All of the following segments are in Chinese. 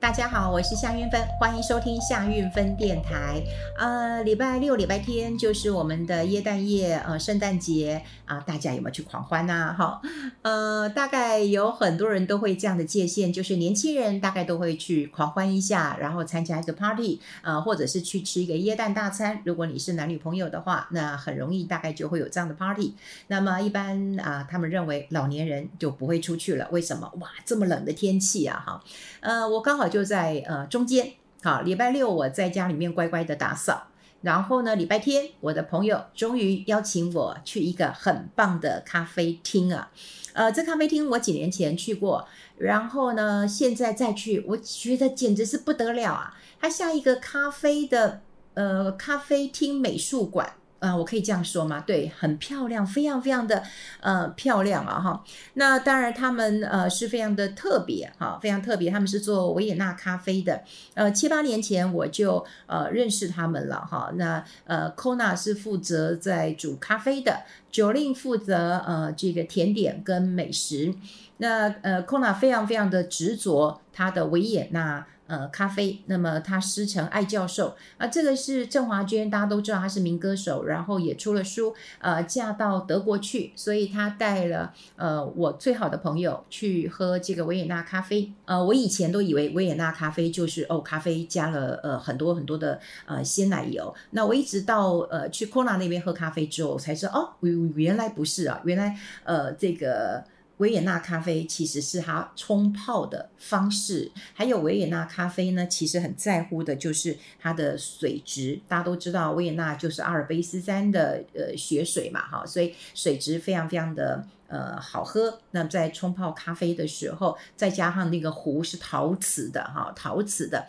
大家好，我是夏韵芬，欢迎收听夏韵芬电台。呃，礼拜六、礼拜天就是我们的耶诞夜，呃，圣诞节啊，大家有没有去狂欢呐？哈，呃，大概有很多人都会这样的界限，就是年轻人大概都会去狂欢一下，然后参加一个 party，呃，或者是去吃一个耶诞大餐。如果你是男女朋友的话，那很容易大概就会有这样的 party。那么一般啊，他们认为老年人就不会出去了，为什么？哇，这么冷的天气啊，哈，呃，我刚好。就在呃中间，好，礼拜六我在家里面乖乖的打扫，然后呢，礼拜天我的朋友终于邀请我去一个很棒的咖啡厅啊，呃，这咖啡厅我几年前去过，然后呢，现在再去，我觉得简直是不得了啊，它像一个咖啡的呃咖啡厅美术馆。啊、我可以这样说吗？对，很漂亮，非常非常的呃漂亮啊哈。那当然，他们呃是非常的特别哈，非常特别。他们是做维也纳咖啡的。呃，七八年前我就呃认识他们了哈。那呃，Kona 是负责在煮咖啡的，Jolin 负责呃这个甜点跟美食。那呃，Kona 非常非常的执着他的维也纳。呃，咖啡。那么他师承艾教授啊，这个是郑华娟，大家都知道她是民歌手，然后也出了书。呃，嫁到德国去，所以她带了呃我最好的朋友去喝这个维也纳咖啡。呃，我以前都以为维也纳咖啡就是哦，咖啡加了呃很多很多的呃鲜奶油。那我一直到呃去 Kona 那边喝咖啡之后，我才知道哦，原来不是啊，原来呃这个。维也纳咖啡其实是它冲泡的方式，还有维也纳咖啡呢，其实很在乎的就是它的水质。大家都知道维也纳就是阿尔卑斯山的呃雪水嘛，哈，所以水质非常非常的呃好喝。那在冲泡咖啡的时候，再加上那个壶是陶瓷的哈，陶瓷的。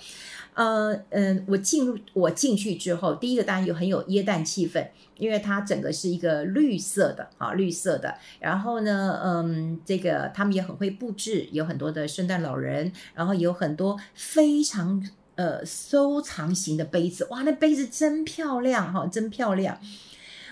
呃嗯，我进入我进去之后，第一个当然有很有耶诞气氛，因为它整个是一个绿色的啊，绿色的。然后呢，嗯，这个他们也很会布置，有很多的圣诞老人，然后有很多非常呃收藏型的杯子，哇，那杯子真漂亮哈，真漂亮。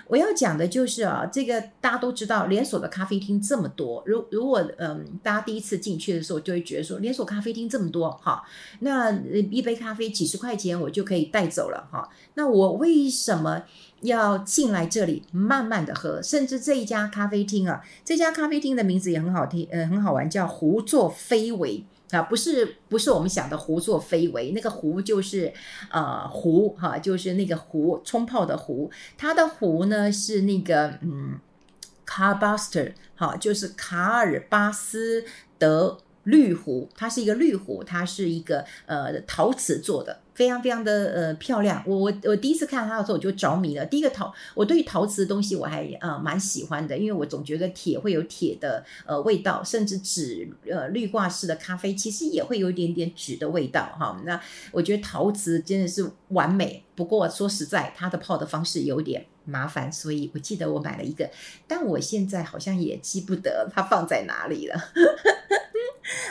我要讲的就是啊，这个大家都知道，连锁的咖啡厅这么多。如如果嗯，大家第一次进去的时候，就会觉得说，连锁咖啡厅这么多哈，那一杯咖啡几十块钱我就可以带走了哈。那我为什么要进来这里慢慢的喝？甚至这一家咖啡厅啊，这家咖啡厅的名字也很好听，呃，很好玩，叫胡作非为。啊，不是不是我们想的胡作非为，那个壶就是呃壶哈，就是那个壶冲泡的壶，它的壶呢是那个嗯，carbuster 哈，就是卡尔巴斯德绿壶，它是一个绿壶，它是一个呃陶瓷做的。非常非常的呃漂亮，我我我第一次看它的时候我就着迷了。第一个陶，我对于陶瓷的东西我还呃蛮喜欢的，因为我总觉得铁会有铁的呃味道，甚至纸呃滤挂式的咖啡其实也会有一点点纸的味道哈。那我觉得陶瓷真的是完美，不过说实在，它的泡的方式有点麻烦，所以我记得我买了一个，但我现在好像也记不得它放在哪里了。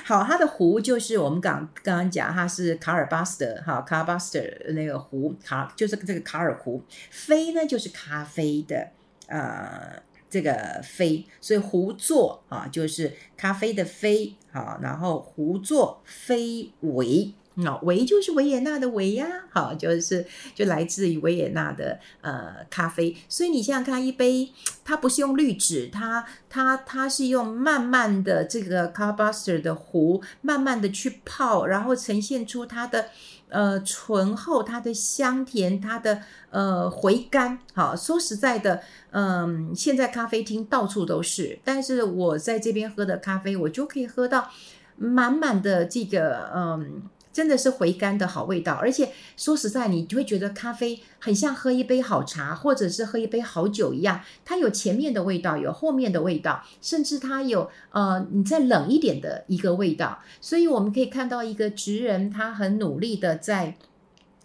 好，它的壶就是我们刚刚刚讲，它是卡尔巴斯的哈，卡尔巴斯的那个壶，卡就是这个卡尔壶，啡呢就是咖啡的呃这个啡，所以壶座啊就是咖啡的啡，好，然后壶座非为那。维就是维也纳的维呀，好，就是就来自于维也纳的呃咖啡，所以你想想看，一杯它不是用滤纸，它它它是用慢慢的这个 carbaster 的壶，慢慢的去泡，然后呈现出它的呃醇厚、它的香甜、它的呃回甘。好，说实在的，嗯、现在咖啡厅到处都是，但是我在这边喝的咖啡，我就可以喝到满满的这个嗯。真的是回甘的好味道，而且说实在，你就会觉得咖啡很像喝一杯好茶，或者是喝一杯好酒一样。它有前面的味道，有后面的味道，甚至它有呃，你再冷一点的一个味道。所以我们可以看到一个职人，他很努力的在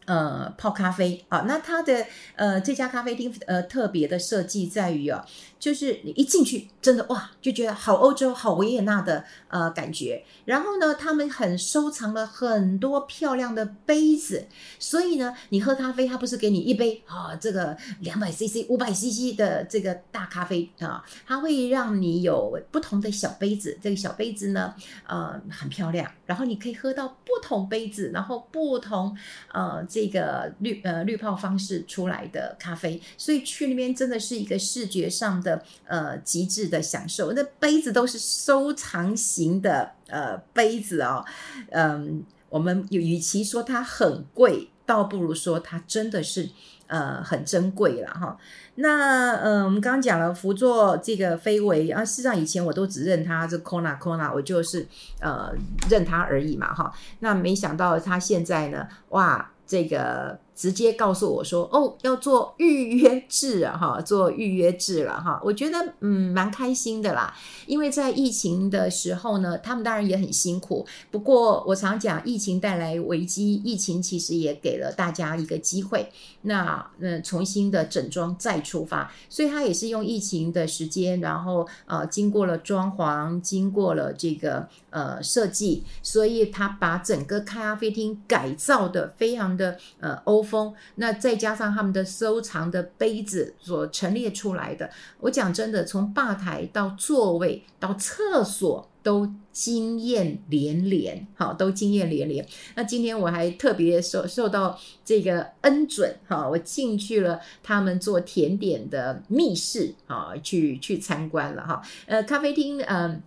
呃，泡咖啡啊，那它的呃这家咖啡厅呃特别的设计在于啊，就是你一进去，真的哇，就觉得好欧洲、好维也纳的呃感觉。然后呢，他们很收藏了很多漂亮的杯子，所以呢，你喝咖啡，它不是给你一杯啊，这个两百 CC、五百 CC 的这个大咖啡啊，它会让你有不同的小杯子，这个小杯子呢，呃，很漂亮，然后你可以喝到不同杯子，然后不同呃。这个滤呃滤泡方式出来的咖啡，所以去那边真的是一个视觉上的呃极致的享受。那杯子都是收藏型的呃杯子哦，嗯，我们与其说它很贵，倒不如说它真的是呃很珍贵了哈。那嗯，我们刚刚讲了福座这个非为啊，事实上以前我都只认它这 Kona Kona，我就是呃认它而已嘛哈。那没想到它现在呢，哇！这个直接告诉我说：“哦，要做预约制啊，哈，做预约制了哈。”我觉得嗯，蛮开心的啦。因为在疫情的时候呢，他们当然也很辛苦。不过我常讲，疫情带来危机，疫情其实也给了大家一个机会。那嗯，重新的整装再出发，所以他也是用疫情的时间，然后呃，经过了装潢，经过了这个呃设计，所以他把整个咖啡厅改造的非常的呃欧风。那再加上他们的收藏的杯子所陈列出来的，我讲真的，从吧台到座位到厕所。都惊艳连连，好，都惊艳连连。那今天我还特别受受到这个恩准，哈，我进去了他们做甜点的密室，啊，去去参观了，哈，呃，咖啡厅，嗯。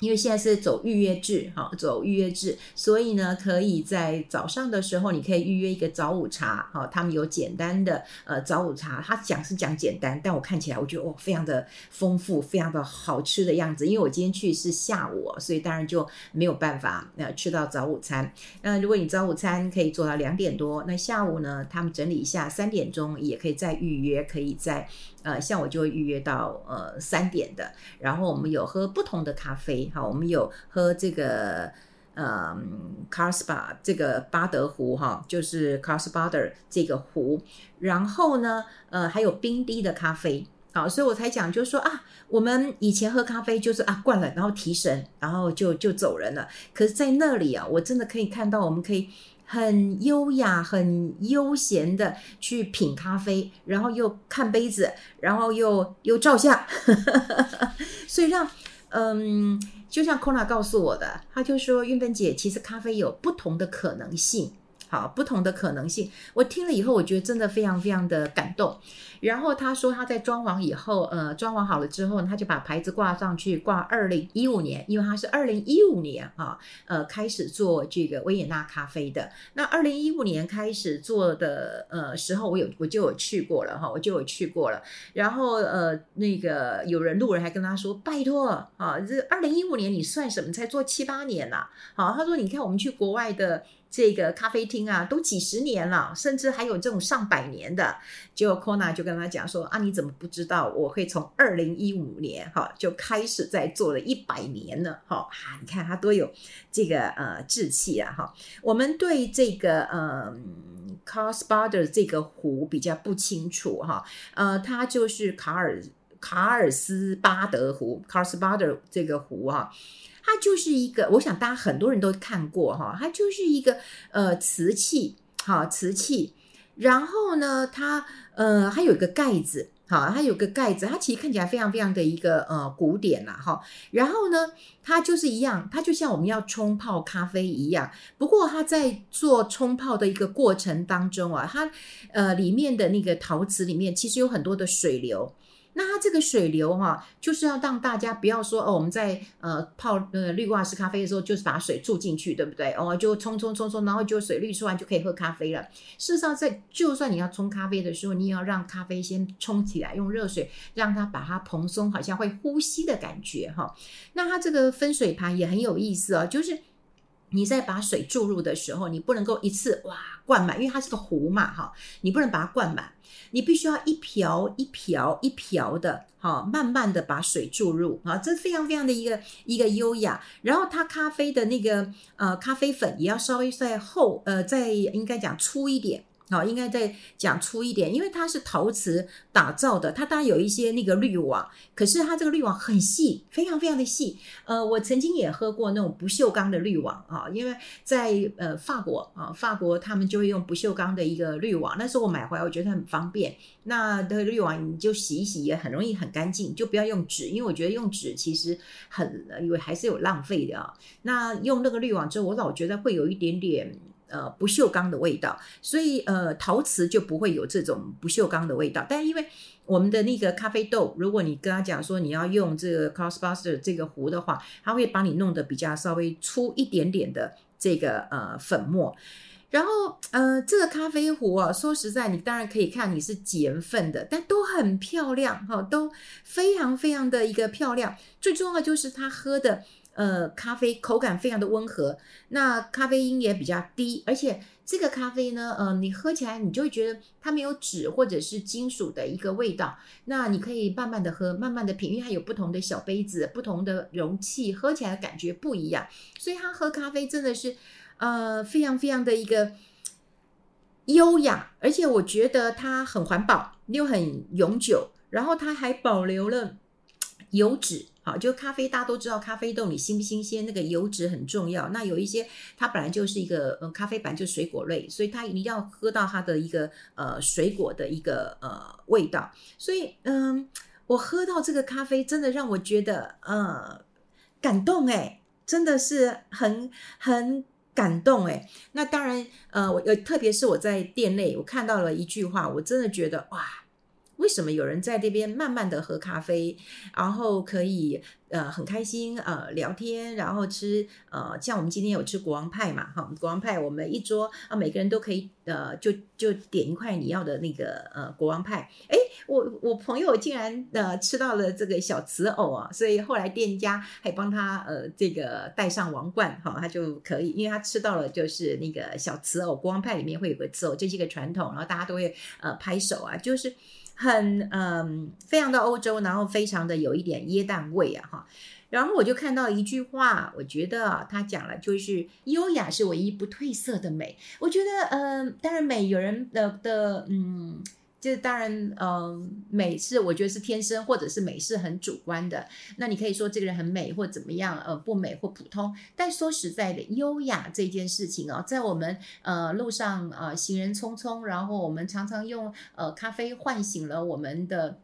因为现在是走预约制，哈，走预约制，所以呢，可以在早上的时候，你可以预约一个早午茶，哈，他们有简单的呃早午茶，他讲是讲简单，但我看起来我觉得哦，非常的丰富，非常的好吃的样子。因为我今天去是下午，所以当然就没有办法呃吃到早午餐。那如果你早午餐可以做到两点多，那下午呢，他们整理一下，三点钟也可以再预约，可以再。呃，像我就会预约到呃三点的，然后我们有喝不同的咖啡，好，我们有喝这个呃 Carlsbad 这个巴德壶哈，就是 Carlsbader 这个壶，然后呢，呃，还有冰滴的咖啡，好，所以我才讲，就是说啊，我们以前喝咖啡就是啊灌了，然后提神，然后就就走人了，可是，在那里啊，我真的可以看到，我们可以。很优雅、很悠闲的去品咖啡，然后又看杯子，然后又又照相，所以让嗯，就像 Kona 告诉我的，他就说运芬姐，其实咖啡有不同的可能性。好，不同的可能性，我听了以后，我觉得真的非常非常的感动。然后他说他在装潢以后，呃，装潢好了之后，他就把牌子挂上去，挂二零一五年，因为他是二零一五年啊，呃，开始做这个维也纳咖啡的。那二零一五年开始做的呃时候，我有我就有去过了哈，我就有去过了。然后呃，那个有人路人还跟他说，拜托啊，这二零一五年你算什么？才做七八年呐，好，他说你看我们去国外的。这个咖啡厅啊，都几十年了，甚至还有这种上百年的。结果 Kona 就跟他讲说：“啊，你怎么不知道？我会从二零一五年哈就开始在做了一百年了，哈啊！你看他多有这个呃志气啊，哈！我们对这个呃 Carlsbader 这个湖比较不清楚哈，呃，它就是卡尔卡尔斯巴德湖 Carlsbader 这个湖啊。”它就是一个，我想大家很多人都看过哈，它就是一个呃瓷器，好瓷器，然后呢，它呃还有一个盖子，好，它有个盖子，它其实看起来非常非常的一个呃古典啦哈，然后呢，它就是一样，它就像我们要冲泡咖啡一样，不过它在做冲泡的一个过程当中啊，它呃里面的那个陶瓷里面其实有很多的水流。那它这个水流哈、就是要让大家不要说哦，我们在呃泡呃滤挂式咖啡的时候，就是把水注进去，对不对？哦，就冲冲冲冲，然后就水滤出来就可以喝咖啡了。事实上，在就算你要冲咖啡的时候，你也要让咖啡先冲起来，用热水让它把它蓬松，好像会呼吸的感觉哈。那它这个分水盘也很有意思啊，就是。你在把水注入的时候，你不能够一次哇灌满，因为它是个壶嘛，哈，你不能把它灌满，你必须要一瓢一瓢一瓢的，哈，慢慢的把水注入啊，这非常非常的一个一个优雅。然后它咖啡的那个呃咖啡粉也要稍微再厚，呃，再应该讲粗一点。好，应该再讲粗一点，因为它是陶瓷打造的，它当然有一些那个滤网，可是它这个滤网很细，非常非常的细。呃，我曾经也喝过那种不锈钢的滤网啊，因为在呃法国啊，法国他们就会用不锈钢的一个滤网，那时候我买回来我觉得很方便。那的滤网你就洗一洗也很容易很干净，就不要用纸，因为我觉得用纸其实很因为还是有浪费的啊。那用那个滤网之后，我老觉得会有一点点。呃，不锈钢的味道，所以呃，陶瓷就不会有这种不锈钢的味道。但因为我们的那个咖啡豆，如果你跟他讲说你要用这个 Cloudbuster 这个壶的话，他会帮你弄得比较稍微粗一点点的这个呃粉末。然后呃，这个咖啡壶啊，说实在，你当然可以看你是几人份的，但都很漂亮哈，都非常非常的一个漂亮。最重要的就是他喝的。呃，咖啡口感非常的温和，那咖啡因也比较低，而且这个咖啡呢，呃，你喝起来你就会觉得它没有纸或者是金属的一个味道。那你可以慢慢的喝，慢慢的品，因为它有不同的小杯子、不同的容器，喝起来的感觉不一样。所以它喝咖啡真的是，呃，非常非常的一个优雅，而且我觉得它很环保又很永久，然后它还保留了油脂。就咖啡，大家都知道咖啡豆你新不新鲜，那个油脂很重要。那有一些它本来就是一个，嗯，咖啡本来就是水果类，所以它一定要喝到它的一个呃水果的一个呃味道。所以，嗯，我喝到这个咖啡，真的让我觉得呃感动诶，真的是很很感动诶。那当然，呃，我特别是我在店内，我看到了一句话，我真的觉得哇。为什么有人在这边慢慢的喝咖啡，然后可以呃很开心呃聊天，然后吃呃像我们今天有吃国王派嘛哈，国王派我们一桌啊每个人都可以呃就就点一块你要的那个呃国王派，诶，我我朋友竟然呃吃到了这个小瓷偶啊，所以后来店家还帮他呃这个戴上王冠哈，他就可以，因为他吃到了就是那个小瓷偶，国王派里面会有个瓷偶，这是一个传统，然后大家都会呃拍手啊，就是。很嗯，非常的欧洲，然后非常的有一点椰蛋味啊哈，然后我就看到一句话，我觉得他讲了，就是优雅是唯一不褪色的美。我觉得嗯，当然美有人的的嗯。就是当然，嗯、呃，美是我觉得是天生，或者是美是很主观的。那你可以说这个人很美，或怎么样，呃，不美或普通。但说实在的，优雅这件事情啊，在我们呃路上啊、呃，行人匆匆，然后我们常常用呃咖啡唤醒了我们的。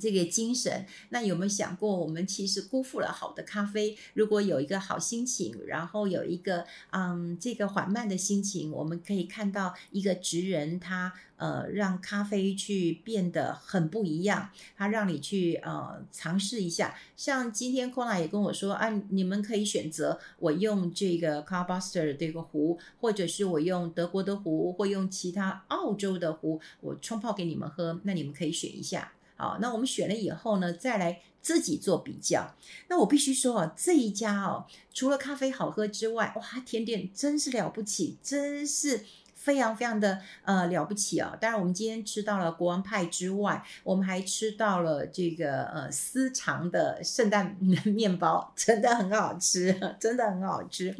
这个精神，那有没有想过，我们其实辜负了好的咖啡？如果有一个好心情，然后有一个嗯，这个缓慢的心情，我们可以看到一个职人，他呃，让咖啡去变得很不一样，他让你去呃尝试一下。像今天 Kona 也跟我说，啊，你们可以选择我用这个 Cloudbuster 这个壶，或者是我用德国的壶，或用其他澳洲的壶，我冲泡给你们喝，那你们可以选一下。好，那我们选了以后呢，再来自己做比较。那我必须说啊，这一家哦，除了咖啡好喝之外，哇，甜点真是了不起，真是非常非常的呃了不起啊！当然，我们今天吃到了国王派之外，我们还吃到了这个呃私藏的圣诞面包，真的很好吃，真的很好吃，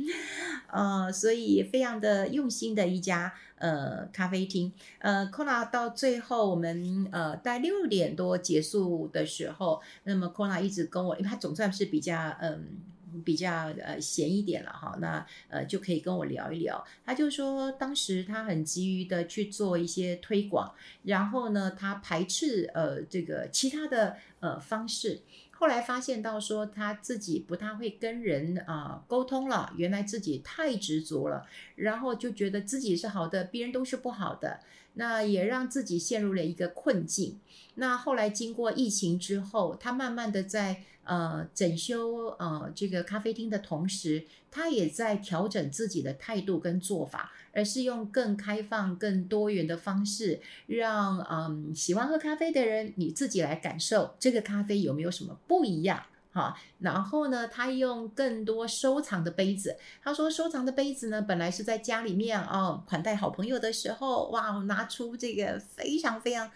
呃，所以非常的用心的一家。呃，咖啡厅，呃，Kona 到最后我们呃在六点多结束的时候，那么 Kona 一直跟我，因为他总算是比较嗯比较呃闲一点了哈，那呃就可以跟我聊一聊。他就说当时他很急于的去做一些推广，然后呢，他排斥呃这个其他的呃方式。后来发现到说他自己不太会跟人啊沟通了，原来自己太执着了，然后就觉得自己是好的，别人都是不好的，那也让自己陷入了一个困境。那后来经过疫情之后，他慢慢的在呃整修呃这个咖啡厅的同时，他也在调整自己的态度跟做法。而是用更开放、更多元的方式，让嗯喜欢喝咖啡的人你自己来感受这个咖啡有没有什么不一样哈。然后呢，他用更多收藏的杯子。他说，收藏的杯子呢，本来是在家里面哦款待好朋友的时候，哇，拿出这个非常非常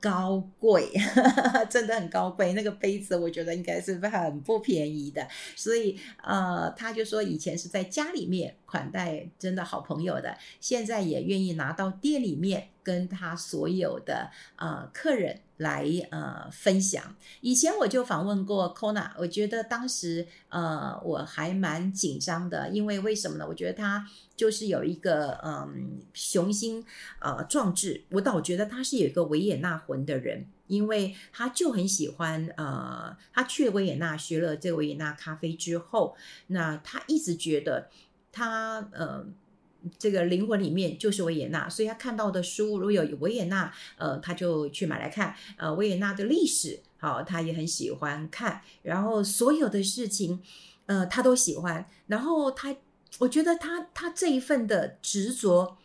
高贵，真的很高贵。那个杯子，我觉得应该是很不便宜的。所以，呃，他就说以前是在家里面款待真的好朋友的，现在也愿意拿到店里面跟他所有的呃客人来呃分享。以前我就访问过 Kona，我觉得当时呃我还蛮紧张的，因为为什么呢？我觉得他。就是有一个嗯雄心呃壮志，我倒觉得他是有一个维也纳魂的人，因为他就很喜欢呃，他去维也纳学了这个维也纳咖啡之后，那他一直觉得他呃这个灵魂里面就是维也纳，所以他看到的书如果有维也纳呃，他就去买来看，呃维也纳的历史好，他也很喜欢看，然后所有的事情呃他都喜欢，然后他。我觉得他他这一份的执着，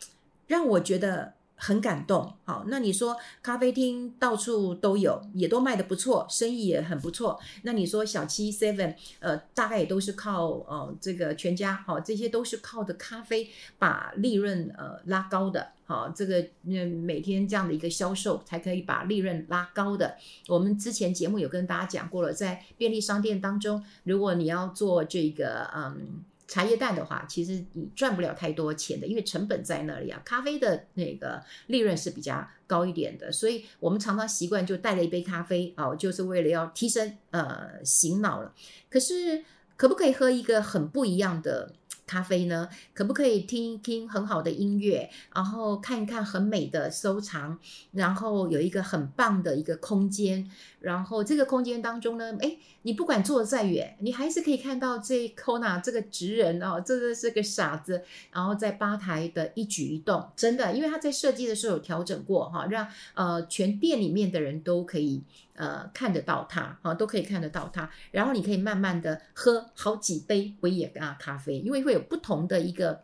让我觉得很感动。好，那你说咖啡厅到处都有，也都卖得不错，生意也很不错。那你说小七 Seven，呃，大概也都是靠呃这个全家，好，这些都是靠的咖啡把利润呃拉高的。好，这个嗯每天这样的一个销售才可以把利润拉高的。我们之前节目有跟大家讲过了，在便利商店当中，如果你要做这个嗯。茶叶蛋的话，其实你赚不了太多钱的，因为成本在那里啊。咖啡的那个利润是比较高一点的，所以我们常常习惯就带了一杯咖啡哦，就是为了要提升呃醒脑了。可是可不可以喝一个很不一样的咖啡呢？可不可以听一听很好的音乐，然后看一看很美的收藏，然后有一个很棒的一个空间，然后这个空间当中呢，诶，你不管坐得再远，你还是可以看到这 Kona 这个职人哦，这个是个傻子，然后在吧台的一举一动，真的，因为他在设计的时候有调整过哈，让呃全店里面的人都可以。呃，看得到它，啊，都可以看得到它。然后你可以慢慢的喝好几杯维也纳咖啡，因为会有不同的一个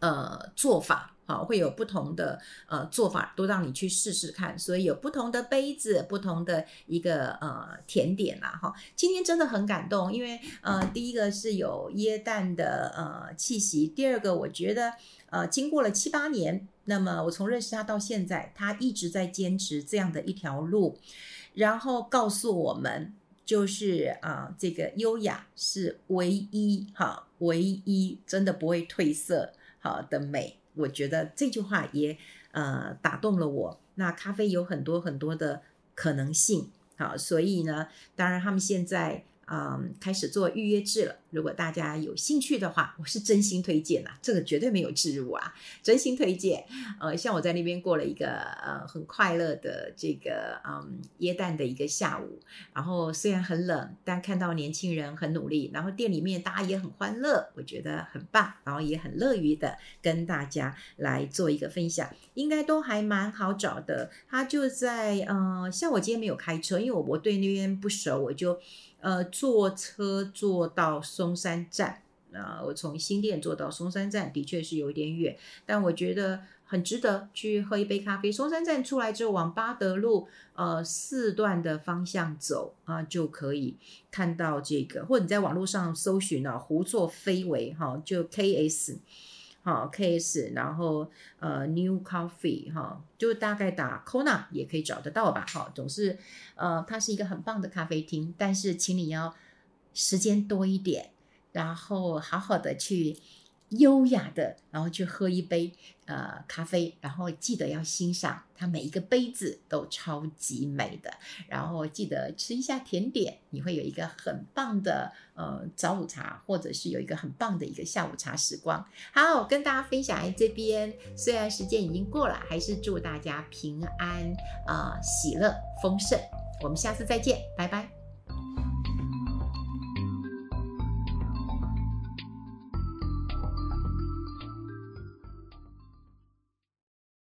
呃做法，啊，会有不同的呃做法，都让你去试试看。所以有不同的杯子，不同的一个呃甜点啦，哈。今天真的很感动，因为呃，第一个是有椰蛋的呃气息，第二个我觉得呃，经过了七八年，那么我从认识他到现在，他一直在坚持这样的一条路。然后告诉我们，就是啊，这个优雅是唯一哈，唯一真的不会褪色好的美。我觉得这句话也呃打动了我。那咖啡有很多很多的可能性，好，所以呢，当然他们现在。嗯，开始做预约制了。如果大家有兴趣的话，我是真心推荐呐、啊，这个绝对没有置入啊，真心推荐。呃，像我在那边过了一个呃很快乐的这个嗯耶诞的一个下午，然后虽然很冷，但看到年轻人很努力，然后店里面大家也很欢乐，我觉得很棒，然后也很乐于的跟大家来做一个分享，应该都还蛮好找的。他就在呃，像我今天没有开车，因为我我对那边不熟，我就。呃，坐车坐到松松山站，啊、呃，我从新店坐到松山站，的确是有一点远，但我觉得很值得去喝一杯咖啡。松山站出来之后，往八德路呃四段的方向走啊、就可以看到这个，或者你在网络上搜寻啊，胡作非为哈，就 KS。好 K S，然后呃，new coffee 哈，就大概打 Kona 也可以找得到吧。哈，总是呃，它是一个很棒的咖啡厅，但是请你要时间多一点，然后好好的去。优雅的，然后去喝一杯呃咖啡，然后记得要欣赏它每一个杯子都超级美的，然后记得吃一下甜点，你会有一个很棒的呃早午茶，或者是有一个很棒的一个下午茶时光。好，我跟大家分享在这边，虽然时间已经过了，还是祝大家平安啊、喜乐丰盛。我们下次再见，拜拜。